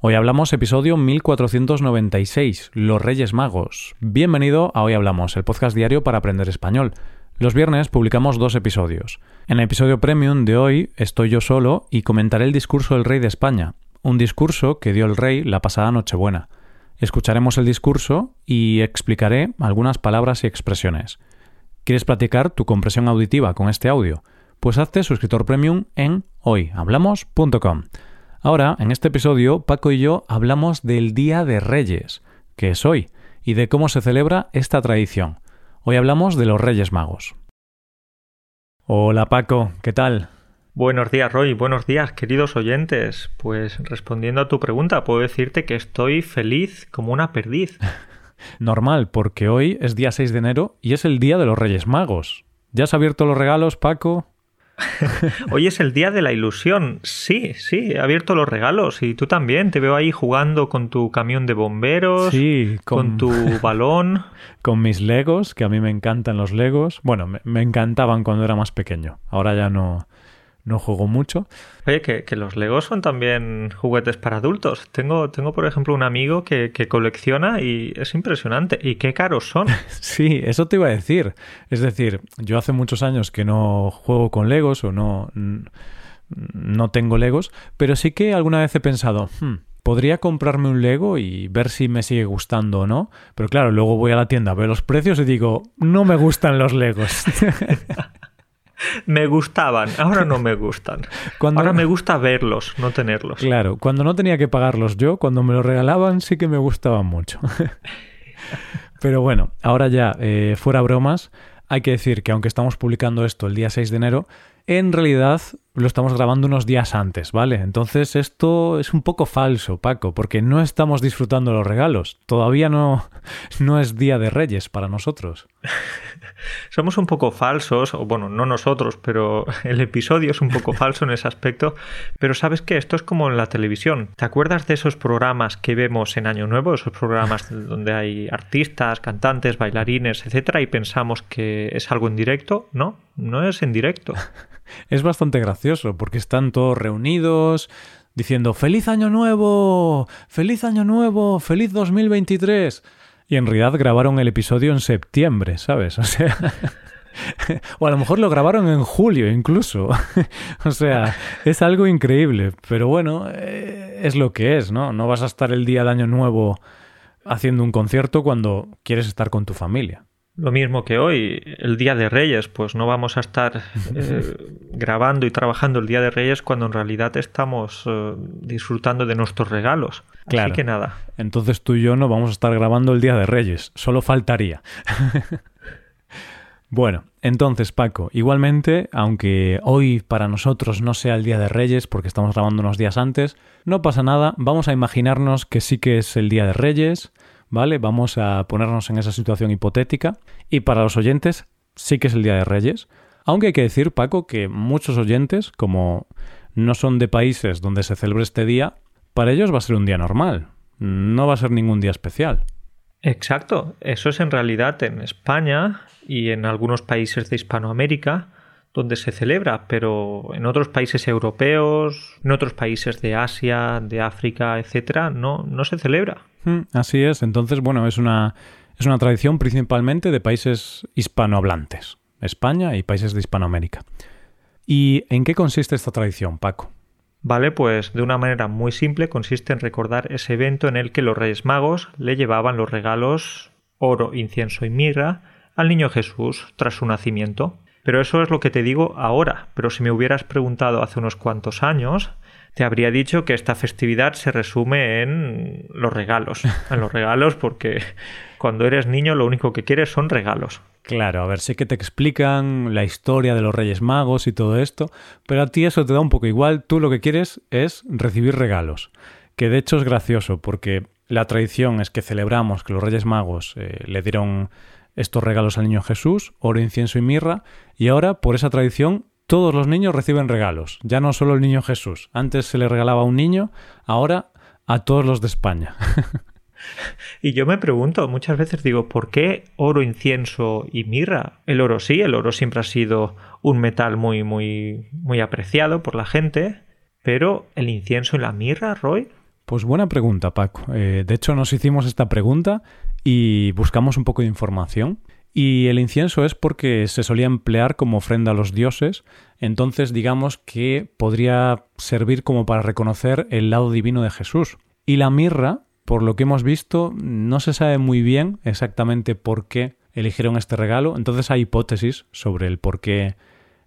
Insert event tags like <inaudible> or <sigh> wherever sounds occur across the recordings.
Hoy hablamos episodio 1496, Los Reyes Magos. Bienvenido a Hoy Hablamos, el podcast diario para aprender español. Los viernes publicamos dos episodios. En el episodio premium de hoy estoy yo solo y comentaré el discurso del rey de España, un discurso que dio el rey la pasada Nochebuena. Escucharemos el discurso y explicaré algunas palabras y expresiones. ¿Quieres practicar tu compresión auditiva con este audio? Pues hazte suscriptor premium en hoyhablamos.com. Ahora, en este episodio, Paco y yo hablamos del Día de Reyes, que es hoy, y de cómo se celebra esta tradición. Hoy hablamos de los Reyes Magos. Hola Paco, ¿qué tal? Buenos días, Roy. Buenos días, queridos oyentes. Pues respondiendo a tu pregunta, puedo decirte que estoy feliz como una perdiz. <laughs> Normal, porque hoy es día 6 de enero y es el día de los Reyes Magos. ¿Ya has abierto los regalos, Paco? <laughs> Hoy es el día de la ilusión. Sí, sí, he abierto los regalos y tú también. Te veo ahí jugando con tu camión de bomberos, sí, con... tu <laughs> balón. Con mis legos, que a mí me encantan los legos. Bueno, me encantaban cuando era más pequeño. Ahora ya no, no juego mucho. Oye, que, los Legos son también juguetes para adultos. Tengo, tengo por ejemplo, un amigo que, colecciona y es impresionante. ¿Y qué caros son? <laughs> sí, eso te iba a decir. Es decir, yo hace muchos años que no juego con Legos o no, no tengo Legos, pero sí que alguna vez he pensado, hmm, podría comprarme un Lego y ver si me sigue gustando o no. Pero claro, luego voy a la tienda, veo los precios y digo, no me gustan los Legos. <laughs> me gustaban, ahora no me gustan. Ahora me gusta verlos, no tenerlos. Claro, cuando no tenía que pagarlos yo, cuando me los regalaban, sí que me gustaban mucho. <laughs> Pero bueno, ahora ya, eh, fuera bromas, hay que decir que aunque estamos publicando esto el día 6 de enero, en realidad lo estamos grabando unos días antes, ¿vale? Entonces esto es un poco falso, Paco, porque no estamos disfrutando los regalos. Todavía no, <laughs> no es Día de Reyes para nosotros. <laughs> Somos un poco falsos, o bueno, no nosotros, pero <laughs> el episodio es un poco <laughs> falso en ese aspecto. Pero sabes que esto es como en la televisión. ¿Te acuerdas de esos programas que vemos en Año Nuevo? Esos programas donde hay artistas, cantantes, bailarines, etcétera, y pensamos que es algo en directo. No, no es en directo. Es bastante gracioso porque están todos reunidos diciendo ¡Feliz Año Nuevo! ¡Feliz Año Nuevo! ¡Feliz 2023! Y en realidad grabaron el episodio en septiembre, ¿sabes? O sea... <laughs> o a lo mejor lo grabaron en julio incluso. <laughs> o sea, es algo increíble. Pero bueno, eh, es lo que es, ¿no? No vas a estar el día de Año Nuevo haciendo un concierto cuando quieres estar con tu familia. Lo mismo que hoy, el Día de Reyes, pues no vamos a estar eh, <laughs> grabando y trabajando el Día de Reyes cuando en realidad estamos eh, disfrutando de nuestros regalos. Claro. Así que nada. Entonces tú y yo no vamos a estar grabando el Día de Reyes, solo faltaría. <laughs> bueno, entonces Paco, igualmente, aunque hoy para nosotros no sea el Día de Reyes porque estamos grabando unos días antes, no pasa nada, vamos a imaginarnos que sí que es el Día de Reyes ¿vale? Vamos a ponernos en esa situación hipotética. Y para los oyentes, sí que es el Día de Reyes. Aunque hay que decir, Paco, que muchos oyentes, como no son de países donde se celebre este día, para ellos va a ser un día normal. No va a ser ningún día especial. Exacto. Eso es en realidad en España y en algunos países de Hispanoamérica donde se celebra, pero en otros países europeos, en otros países de Asia, de África, etcétera, no, no se celebra. Mm, así es. Entonces, bueno, es una, es una tradición principalmente de países hispanohablantes, España y países de Hispanoamérica. ¿Y en qué consiste esta tradición, Paco? Vale, pues de una manera muy simple consiste en recordar ese evento en el que los Reyes Magos le llevaban los regalos oro, incienso y mirra al niño Jesús tras su nacimiento. Pero eso es lo que te digo ahora. Pero si me hubieras preguntado hace unos cuantos años, te habría dicho que esta festividad se resume en los regalos. <laughs> En los regalos porque cuando eres niño lo único que quieres son regalos. Claro, a ver, sé que te explican la historia de los Reyes Magos y todo esto, pero a ti eso te da un poco igual. Tú lo que quieres es recibir regalos. Que de hecho es gracioso porque la tradición es que celebramos que los Reyes Magos eh, le dieron estos regalos al niño Jesús, oro, incienso y mirra, y ahora, por esa tradición, todos los niños reciben regalos, ya no solo el niño Jesús. Antes se le regalaba a un niño, ahora a todos los de España. <laughs> y yo me pregunto, muchas veces digo, ¿por qué oro, incienso y mirra? El oro sí, el oro siempre ha sido un metal muy, muy, muy apreciado por la gente, pero el incienso y la mirra, Roy, Pues buena pregunta, Paco. Eh, de hecho, nos hicimos esta pregunta y buscamos un poco de información. Y el incienso es porque se solía emplear como ofrenda a los dioses, entonces digamos que podría servir como para reconocer el lado divino de Jesús. Y la mirra, por lo que hemos visto, no se sabe muy bien exactamente por qué eligieron este regalo, entonces hay hipótesis sobre el por qué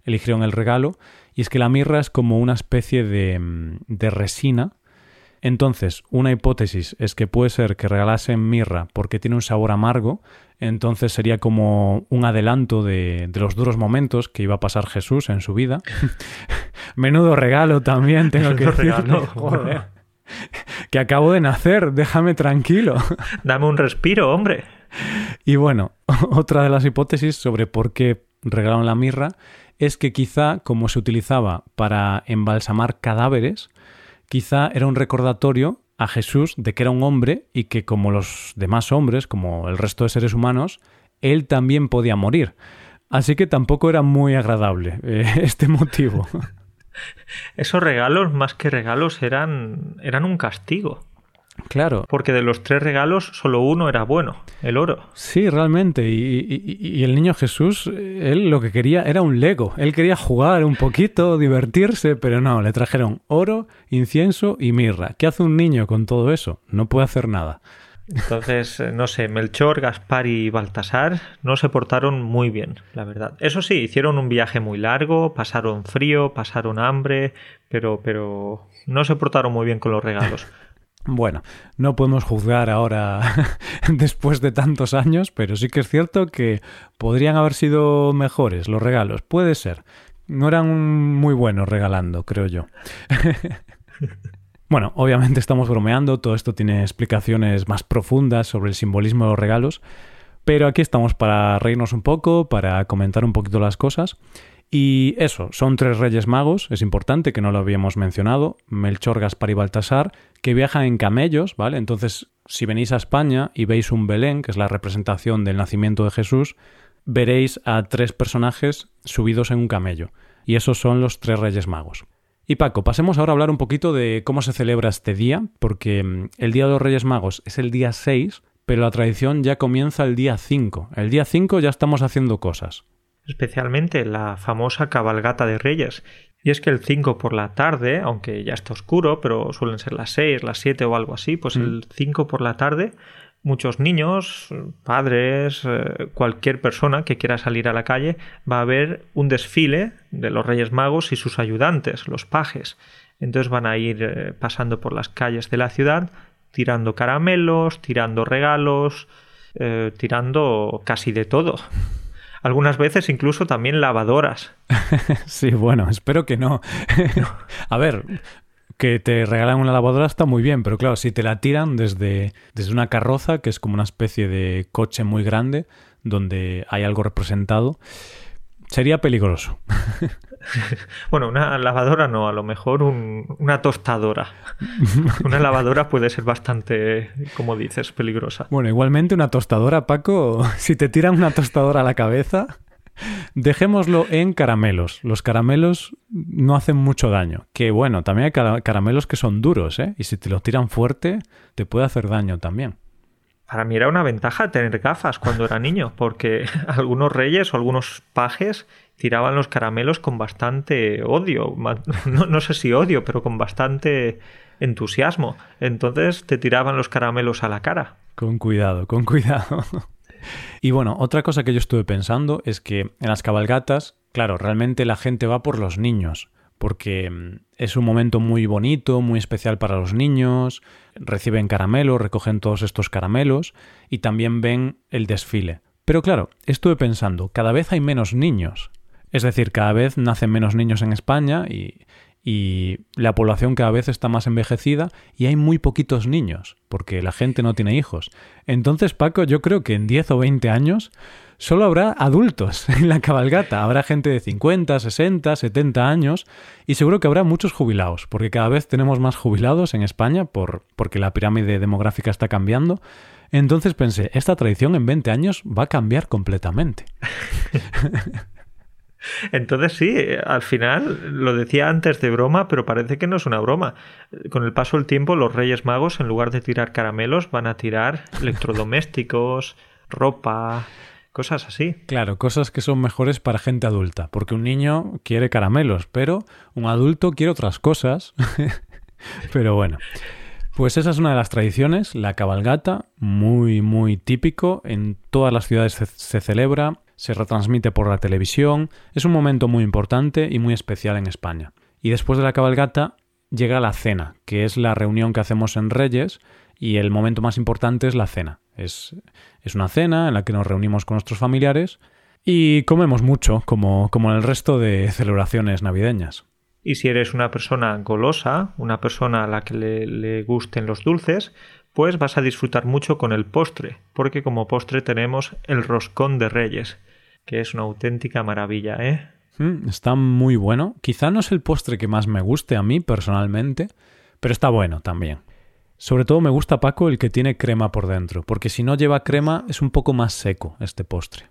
eligieron el regalo, y es que la mirra es como una especie de, de resina entonces, una hipótesis es que puede ser que regalasen mirra porque tiene un sabor amargo, entonces sería como un adelanto de, los duros momentos que iba a pasar Jesús en su vida. <laughs> Menudo regalo también, tengo que decirlo. <laughs> Joder. Que acabo de nacer, déjame tranquilo. <laughs> Dame un respiro, hombre. Y bueno, otra de las hipótesis sobre por qué regalaron la mirra es que quizá como se utilizaba para embalsamar cadáveres, quizá era un recordatorio a Jesús de que era un hombre y que como los demás hombres, como el resto de seres humanos, él también podía morir. Así que tampoco era muy agradable eh, <laughs> este motivo. Esos regalos, más que regalos, eran, eran un castigo. Claro. Porque de los tres regalos, solo uno era bueno, el oro. Sí, realmente. Y, el niño Jesús, él lo que quería era un Lego. Él quería jugar un poquito, <laughs> divertirse, pero no, le trajeron oro, incienso y mirra. ¿Qué hace un niño con todo eso? No puede hacer nada. Entonces, eh, no sé, Melchor, Gaspar y Baltasar no se portaron muy bien, la verdad. Eso sí, hicieron un viaje muy largo, pasaron frío, pasaron hambre, pero, pero no se portaron muy bien con los regalos. <laughs> Bueno, no podemos juzgar ahora <laughs> después de tantos años, pero sí que es cierto que podrían haber sido mejores los regalos. Puede ser. No eran muy buenos regalando, creo yo. <laughs> bueno, obviamente estamos bromeando, todo esto tiene explicaciones más profundas sobre el simbolismo de los regalos, pero aquí estamos para reírnos un poco, para comentar un poquito las cosas. Y eso, son tres reyes magos, es importante que no lo habíamos mencionado, Melchor, Gaspar y Baltasar, que viajan en camellos, ¿vale? Entonces, si venís a España y veis un Belén, que es la representación del nacimiento de Jesús, veréis a tres personajes subidos en un camello. Y esos son los tres reyes magos. Y Paco, pasemos ahora a hablar un poquito de cómo se celebra este día, porque mm, el Día de los Reyes Magos es el día 6, pero la tradición ya comienza el día 5. El día 5 ya estamos haciendo cosas especialmente la famosa cabalgata de Reyes. Y es que el 5 por la tarde, aunque ya está oscuro, pero suelen ser las 6, las 7 o algo así, pues el 5 mm. por la tarde muchos niños, padres, eh, cualquier persona que quiera salir a la calle va a ver un desfile de los Reyes Magos y sus ayudantes, los pajes. Entonces van a ir eh, pasando por las calles de la ciudad, tirando caramelos, tirando regalos, eh, tirando casi de todo algunas veces incluso también lavadoras. <laughs> sí, bueno, espero que no. <laughs> A ver, que te regalan una lavadora está muy bien, pero claro, si te la tiran desde, desde una carroza, que es como una especie de coche muy grande, donde hay algo representado, sería peligroso. <laughs> bueno, una lavadora no, a lo mejor una tostadora. <laughs> una lavadora puede ser bastante, como dices, peligrosa. Bueno, igualmente una tostadora, Paco, <laughs> si te tiran una tostadora a la cabeza, dejémoslo en caramelos. Los caramelos no hacen mucho daño. Que bueno, también hay caramelos que son duros, ¿eh? Y si te los tiran fuerte, te puede hacer daño también para mí era una ventaja tener gafas cuando era niño, porque <laughs> algunos reyes o algunos pajes tiraban los caramelos con bastante odio, <laughs> no, sé si odio, pero con bastante entusiasmo. Entonces te tiraban los caramelos a la cara. Con cuidado, con cuidado. <laughs> Y bueno, otra cosa que yo estuve pensando es que en las cabalgatas, claro, realmente la gente va por los niños, porque mm, es un momento muy bonito, muy especial para los niños, reciben caramelos, recogen todos estos caramelos y también ven el desfile. Pero claro, estuve pensando, cada vez hay menos niños. Es decir, cada vez nacen menos niños en España y, la población cada vez está más envejecida y hay muy poquitos niños, porque la gente no tiene hijos. Entonces, Paco, yo creo que en 10 o 20 años solo habrá adultos <laughs> en la cabalgata. Habrá gente de 50, 60, 70 años y seguro que habrá muchos jubilados, porque cada vez tenemos más jubilados en España por, porque la pirámide demográfica está cambiando. Entonces pensé, esta tradición en 20 años va a cambiar completamente. <laughs> Entonces sí, al final lo decía antes de broma, pero parece que no es una broma. Con el paso del tiempo, los Reyes Magos, en lugar de tirar caramelos, van a tirar electrodomésticos, ropa, cosas así. Claro, cosas que son mejores para gente adulta, porque un niño quiere caramelos, pero un adulto quiere otras cosas. <laughs> pero bueno. Pues esa es una de las tradiciones, la cabalgata, muy, muy típico. En todas las ciudades se, celebra, se retransmite por la televisión. Es un momento muy importante y muy especial en España. Y después de la cabalgata llega la cena, que es la reunión que hacemos en Reyes, y el momento más importante es la cena. Es, es una cena en la que nos reunimos con nuestros familiares y comemos mucho, como, como en el resto de <laughs> celebraciones navideñas. Y si eres una persona golosa, una persona a la que le, gusten los dulces, pues vas a disfrutar mucho con el postre, porque como postre tenemos el roscón de reyes, que es una auténtica maravilla, ¿eh? Mm, está muy bueno. Quizá no es el postre que más me guste a mí personalmente, pero está bueno también. Sobre todo me gusta, Paco, el que tiene crema por dentro, porque si no lleva crema es un poco más seco este postre.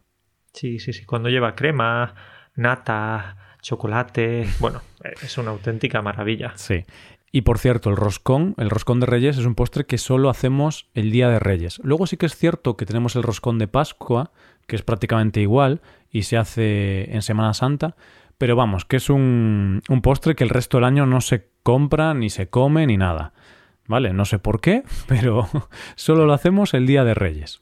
Sí, sí, sí. Cuando lleva crema, nata, chocolate. Bueno, es una auténtica maravilla. Sí. Y por cierto, el roscón, el roscón de Reyes es un postre que solo hacemos el día de Reyes. Luego sí que es cierto que tenemos el roscón de Pascua, que es prácticamente igual y se hace en Semana Santa, pero vamos, que es un, un postre que el resto del año no se compra, ni se come, ni nada. ¿Vale? No sé por qué, pero <laughs> solo lo hacemos el día de Reyes.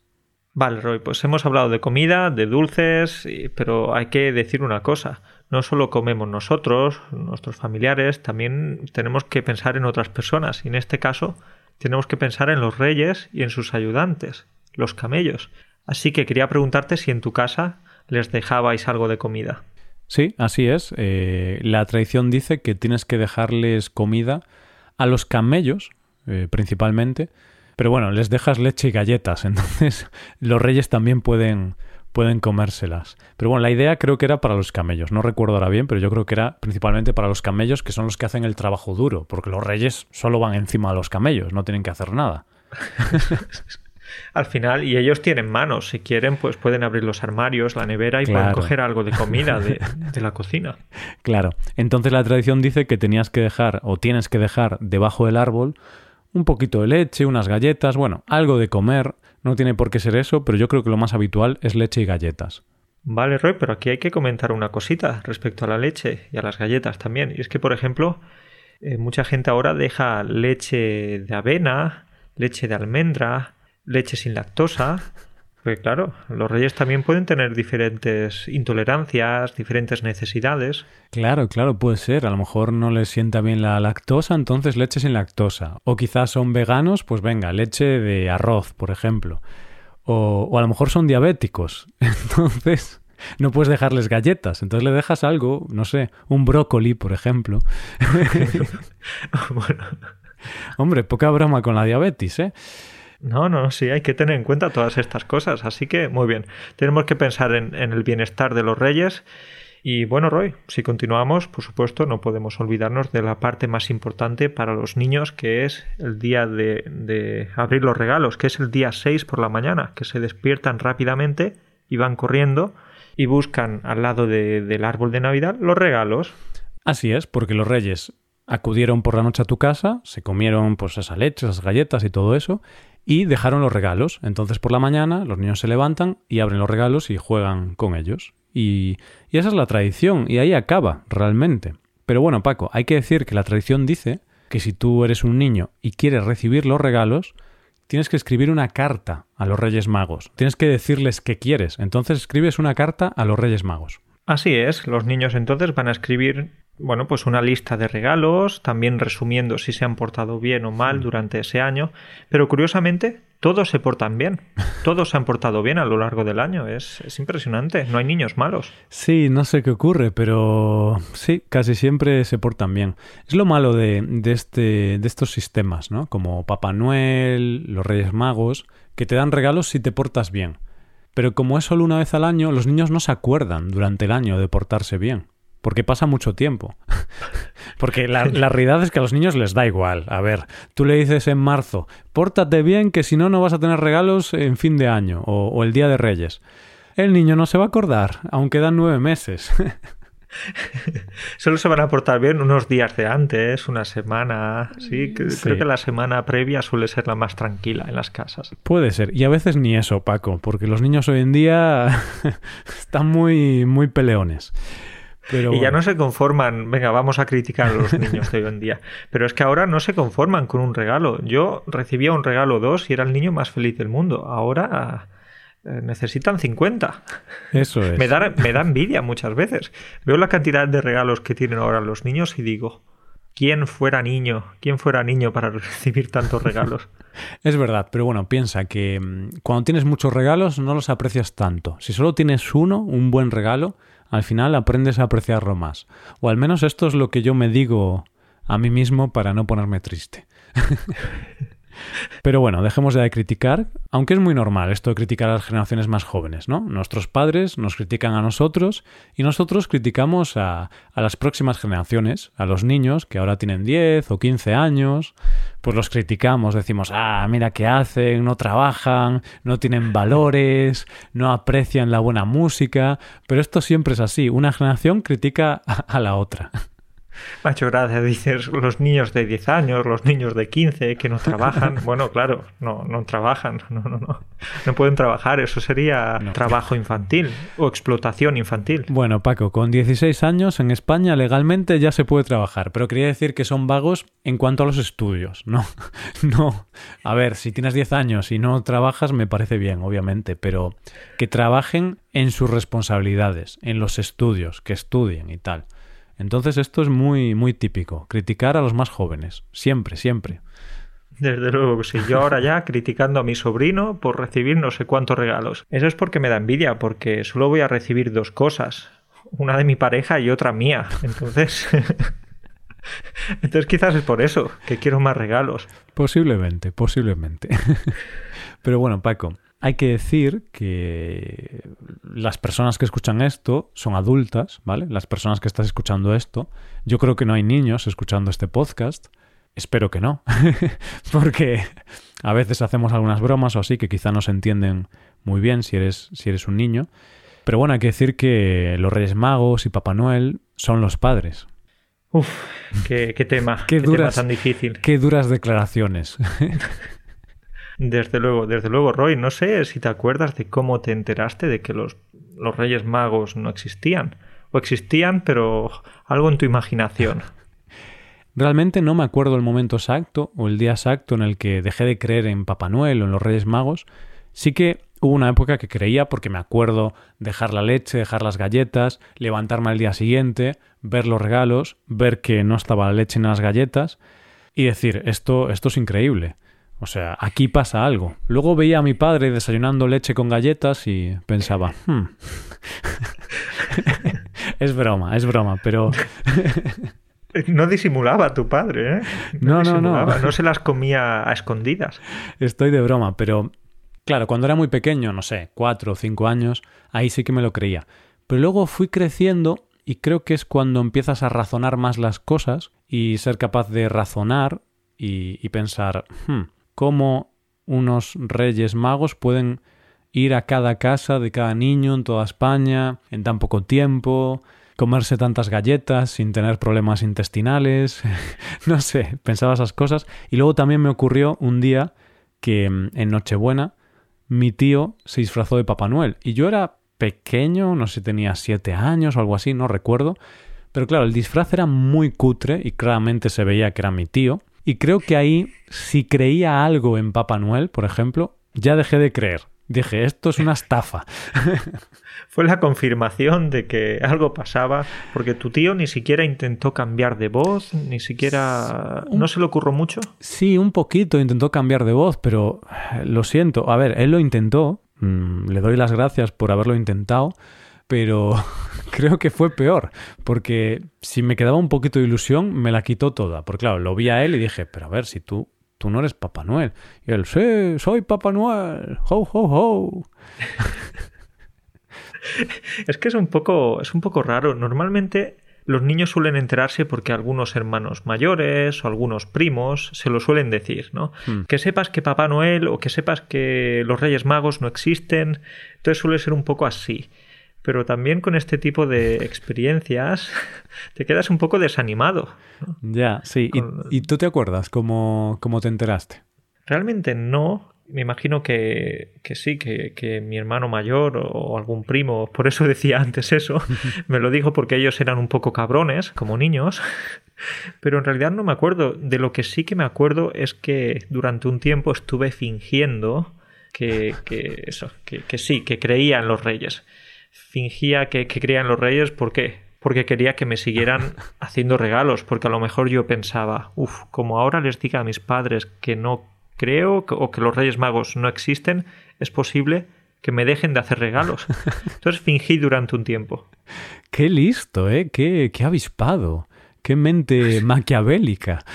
Vale, Roy, pues hemos hablado de comida, de dulces, pero hay que decir una cosa no solo comemos nosotros, nuestros familiares, también tenemos que pensar en otras personas. Y en este caso, tenemos que pensar en los reyes y en sus ayudantes, los camellos. Así que quería preguntarte si en tu casa les dejabais algo de comida. Sí, así es. Eh, la tradición dice que tienes que dejarles comida a los camellos, eh, principalmente. Pero bueno, les dejas leche y galletas. <laughs> Entonces, los reyes también pueden, pueden comérselas. Pero bueno, la idea creo que era para los camellos. No recuerdo ahora bien, pero yo creo que era principalmente para los camellos, que son los que hacen el trabajo duro, porque los reyes solo van encima de los camellos, no tienen que hacer nada. <laughs> Al final, y ellos tienen manos, si quieren, pues pueden abrir los armarios, la nevera y pueden coger algo de comida de, <laughs> de la cocina. Claro. Entonces la tradición dice que tenías que dejar, o tienes que dejar debajo del árbol, un poquito de leche, unas galletas, bueno, algo de comer, no tiene por qué ser eso, pero yo creo que lo más habitual es leche y galletas. Vale, Roy, pero aquí hay que comentar una cosita respecto a la leche y a las galletas también. Y es que, por ejemplo, eh, mucha gente ahora deja leche de avena, leche de almendra, leche sin lactosa porque claro, los reyes también pueden tener diferentes intolerancias, diferentes necesidades. Claro, claro, puede ser. A lo mejor no les sienta bien la lactosa, entonces leche sin lactosa. O quizás son veganos, pues venga, leche de arroz, por ejemplo. O, o a lo mejor son diabéticos, <laughs> entonces no puedes dejarles galletas. Entonces le dejas algo, no sé, un brócoli, por ejemplo. <laughs> <laughs> bueno. Hombre, poca broma con la diabetes, ¿eh? No, no, sí, hay que tener en cuenta todas estas cosas. Así que, muy bien, tenemos que pensar en, el bienestar de los reyes. Y bueno, Roy, si continuamos, por supuesto, no podemos olvidarnos de la parte más importante para los niños, que es el día de, de abrir los regalos, que es el día 6 por la mañana, que se despiertan rápidamente y van corriendo y buscan al lado del árbol de Navidad los regalos. Así es, porque los reyes acudieron por la noche a tu casa, se comieron pues esa leche, esas galletas y todo eso, y dejaron los regalos. Entonces por la mañana los niños se levantan y abren los regalos y juegan con ellos. Y, y esa es la tradición, y ahí acaba realmente. Pero bueno, Paco, hay que decir que la tradición dice que si tú eres un niño y quieres recibir los regalos, tienes que escribir una carta a los Reyes Magos. Tienes que decirles qué quieres. Entonces escribes una carta a los Reyes Magos. Así es, los niños entonces van a escribir bueno, pues una lista de regalos, también resumiendo si se han portado bien o mal durante ese año, pero curiosamente todos se portan bien, <laughs> todos se han portado bien a lo largo del año, es, es impresionante, no hay niños malos. Sí, no sé qué ocurre, pero sí, casi siempre se portan bien. Es lo malo de, de, este, de estos sistemas, ¿no? Como Papá Noel, los Reyes Magos, que te dan regalos si te portas bien. Pero como es solo una vez al año, los niños no se acuerdan durante el año de portarse bien porque pasa mucho tiempo. <laughs> porque la, realidad es que a los niños les da igual. A ver, tú le dices en marzo, pórtate bien que si no, no vas a tener regalos en fin de año o, el Día de Reyes. El niño no se va a acordar, aunque dan nueve meses. <laughs> <laughs> Solo se van a portar bien unos días de antes, una semana. Sí, creo que la semana previa suele ser la más tranquila en las casas. Puede ser. Y a veces ni eso, Paco, porque los niños hoy en día <laughs> están muy, muy peleones. Pero y ya no se conforman, venga, vamos a criticar a los <laughs> niños de hoy en día. Pero es que ahora no se conforman con un regalo. Yo recibía un regalo dos y era el niño más feliz del mundo. Ahora necesitan 50. Eso <laughs> es. Me da, me da envidia muchas veces. Veo la cantidad de regalos que tienen ahora los niños y digo, ¿quién fuera niño? ¿Quién fuera niño para <laughs> recibir tantos regalos? <laughs> Es verdad, pero bueno, piensa que mm, cuando tienes muchos regalos no los aprecias tanto. Si solo tienes uno, un buen regalo, al final aprendes a apreciarlo más. O al menos esto es lo que yo me digo a mí mismo para no ponerme triste. Pero bueno, dejemos de criticar, aunque es muy normal esto de criticar a las generaciones más jóvenes, ¿no? Nuestros padres nos critican a nosotros y nosotros criticamos a, a las próximas generaciones, a los niños que ahora tienen 10 o 15 años, pues los criticamos, decimos, ah, mira qué hacen, no trabajan, no tienen valores, no aprecian la buena música, pero esto siempre es así, una generación critica a la otra. Gracias. Dices los niños de 10 años, los niños de 15 que no trabajan. <laughs> Bueno, claro, no, no trabajan. <laughs> No, no, no. No pueden trabajar. Eso sería trabajo infantil o explotación infantil. Bueno, Paco, con 16 años en España legalmente ya se puede trabajar, pero quería decir que son vagos en cuanto a los estudios. No, <laughs> no. A ver, si tienes 10 años y no trabajas, me parece bien, obviamente, pero que trabajen en sus responsabilidades, en los estudios, que estudien y tal. Entonces esto es muy, muy típico, criticar a los más jóvenes, siempre, siempre. Desde luego que sí. Yo ahora ya <laughs> criticando a mi sobrino por recibir no sé cuántos regalos. Eso es porque me da envidia, porque solo voy a recibir dos cosas. Una de mi pareja y otra mía. Entonces... <laughs> Entonces quizás es por eso, que quiero más regalos. Posiblemente, posiblemente. <laughs> Pero bueno, Paco, hay que decir que las personas que escuchan esto son adultas, ¿vale? Las personas que estás escuchando esto. Yo creo que no hay niños escuchando este podcast. Espero que no, <laughs> porque a veces hacemos algunas bromas o así que quizá no se entienden muy bien si eres, si eres un niño. Pero bueno, hay que decir que los Reyes Magos y Papá Noel son los padres. Uf, qué, tema, qué, tema <laughs> tan difícil. Qué duras declaraciones. <laughs> Desde luego, desde luego, Roy, no sé si te acuerdas de cómo te enteraste de que los, los Reyes Magos no existían. O existían, pero algo en tu imaginación. <laughs> Realmente no me acuerdo el momento exacto o el día exacto en el que dejé de creer en Papá Noel o en los Reyes Magos. Sí que hubo una época que creía porque me acuerdo dejar la leche, dejar las galletas, levantarme al día siguiente, ver los regalos, ver que no estaba la leche en las galletas y decir, esto, esto es increíble. O sea, aquí pasa algo. Luego veía a mi padre desayunando leche con galletas y pensaba, hmm. <laughs> es broma, es broma, pero... <laughs> No disimulaba tu padre, ¿eh? No, no, no, no. No se las comía a escondidas. Estoy de broma, pero claro, cuando era muy pequeño, no sé, cuatro o cinco años, ahí sí que me lo creía. Pero luego fui creciendo y creo que es cuando empiezas a razonar más las cosas y ser capaz de razonar y, pensar, hmm, cómo unos reyes magos pueden ir a cada casa de cada niño en toda España en tan poco tiempo, comerse tantas galletas sin tener problemas intestinales, <laughs> no sé, pensaba esas cosas. Y luego también me ocurrió un día que mm, en Nochebuena mi tío se disfrazó de Papá Noel y yo era pequeño, no sé tenía siete años o algo así, no recuerdo. Pero claro, el disfraz era muy cutre y claramente se veía que era mi tío. Y creo que ahí, si creía algo en Papá Noel, por ejemplo, ya dejé de creer. Dije, esto es una estafa. <laughs> Fue la confirmación de que algo pasaba, porque tu tío ni siquiera intentó cambiar de voz, ni siquiera... ¿No se le ocurrió mucho? Sí, un poquito intentó cambiar de voz, pero eh, lo siento. A ver, él lo intentó, mm, le doy las gracias por haberlo intentado, pero <laughs> creo que fue peor, porque si me quedaba un poquito de ilusión, me la quitó toda. Porque claro, lo vi a él y dije, pero a ver, si tú, tú no eres Papá Noel. Y él, sí, soy Papá Noel, ho, ho, ho. <laughs> es que es un poco, es un poco raro. Normalmente los niños suelen enterarse porque algunos hermanos mayores o algunos primos se lo suelen decir, ¿no? Hmm. Que sepas que Papá Noel o que sepas que los Reyes Magos no existen. Entonces suele ser un poco así. Pero también con este tipo de <laughs> experiencias te quedas un poco desanimado. Ya, sí. ¿Y, tú te acuerdas cómo, cómo te enteraste? Realmente no, me imagino que, que sí, que, que, mi hermano mayor o algún primo, por eso decía antes eso, <laughs> me lo dijo porque ellos eran un poco cabrones, como niños, pero en realidad no me acuerdo. De lo que sí que me acuerdo es que durante un tiempo estuve fingiendo que, que eso, que, que sí, que creía en los reyes. Fingía que, que creía en los reyes, ¿por qué? Porque quería que me siguieran <laughs> haciendo regalos, porque a lo mejor yo pensaba, uff, como ahora les diga a mis padres que no creo o que los Reyes Magos no existen, es posible que me dejen de hacer regalos. <laughs> Entonces fingí durante un tiempo. Qué listo, ¿eh? Qué, qué avispado. Qué mente <laughs> maquiavélica.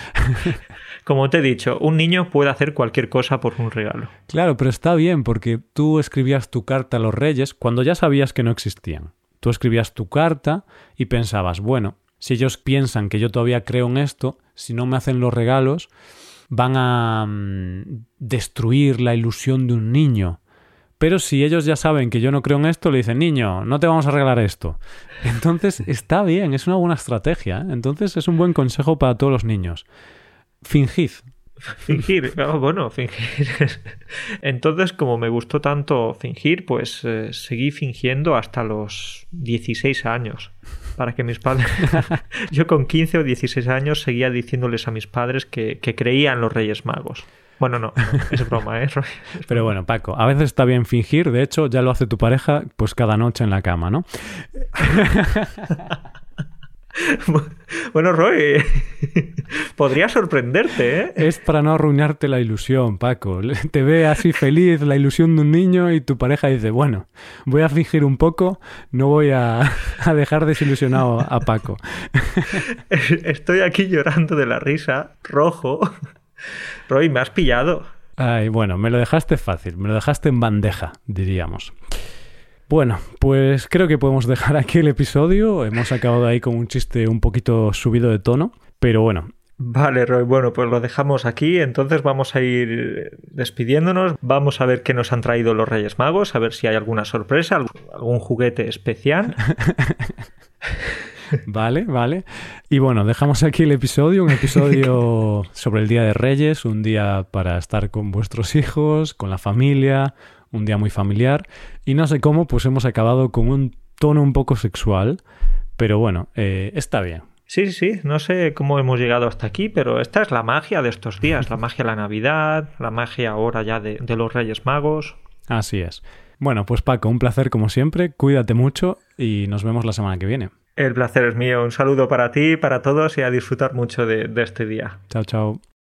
Como te he dicho, un niño puede hacer cualquier cosa por un regalo. Claro, pero está bien porque tú escribías tu carta a los reyes cuando ya sabías que no existían. Tú escribías tu carta y pensabas, bueno, si ellos piensan que yo todavía creo en esto, si no me hacen los regalos, van a mm, destruir la ilusión de un niño. Pero si ellos ya saben que yo no creo en esto, le dicen, niño, no te vamos a regalar esto. <laughs> Entonces está bien, es una buena estrategia. ¿eh? Entonces es un buen consejo para todos los niños. Fingid. Fingir, bueno, fingir. <laughs> Entonces, como me gustó tanto fingir, pues eh, seguí fingiendo hasta los 16 años para que mis padres... <laughs> Yo con 15 o 16 años seguía diciéndoles a mis padres que, que creía en los Reyes Magos. Bueno, no, es broma, ¿eh? <laughs> Pero bueno, Paco, a veces está bien fingir, de hecho ya lo hace tu pareja pues cada noche en la cama, ¿no? <laughs> Bueno, Roy, <laughs> podría sorprenderte, ¿eh? Es para no arruinarte la ilusión, Paco. <laughs> Te ve así feliz la ilusión de un niño y tu pareja dice, bueno, voy a fingir un poco, no voy a, a dejar desilusionado a Paco. Estoy aquí llorando de la risa, rojo. Roy, me has pillado. Ay, bueno, me lo dejaste fácil, me lo dejaste en bandeja, diríamos. Bueno, pues creo que podemos dejar aquí el episodio. Hemos acabado ahí con un chiste un poquito subido de tono, pero bueno. Vale, Roy, bueno, pues lo dejamos aquí. Entonces vamos a ir despidiéndonos. Vamos a ver qué nos han traído los Reyes Magos, a ver si hay alguna sorpresa, algún juguete especial. <laughs> Vale, vale. Y bueno, dejamos aquí el episodio, un episodio <laughs> sobre el Día de Reyes, un día para estar con vuestros hijos, con la familia, un día muy familiar. Y no sé cómo, pues hemos acabado con un tono un poco sexual, pero bueno, eh, está bien. Sí, sí, no sé cómo hemos llegado hasta aquí, pero esta es la magia de estos días, la magia de la Navidad, la magia ahora ya de, de los Reyes Magos. Así es. Bueno, pues Paco, un placer como siempre, cuídate mucho y nos vemos la semana que viene. El placer es mío. Un saludo para ti, para todos y a disfrutar mucho de, de este día. Chao, chao.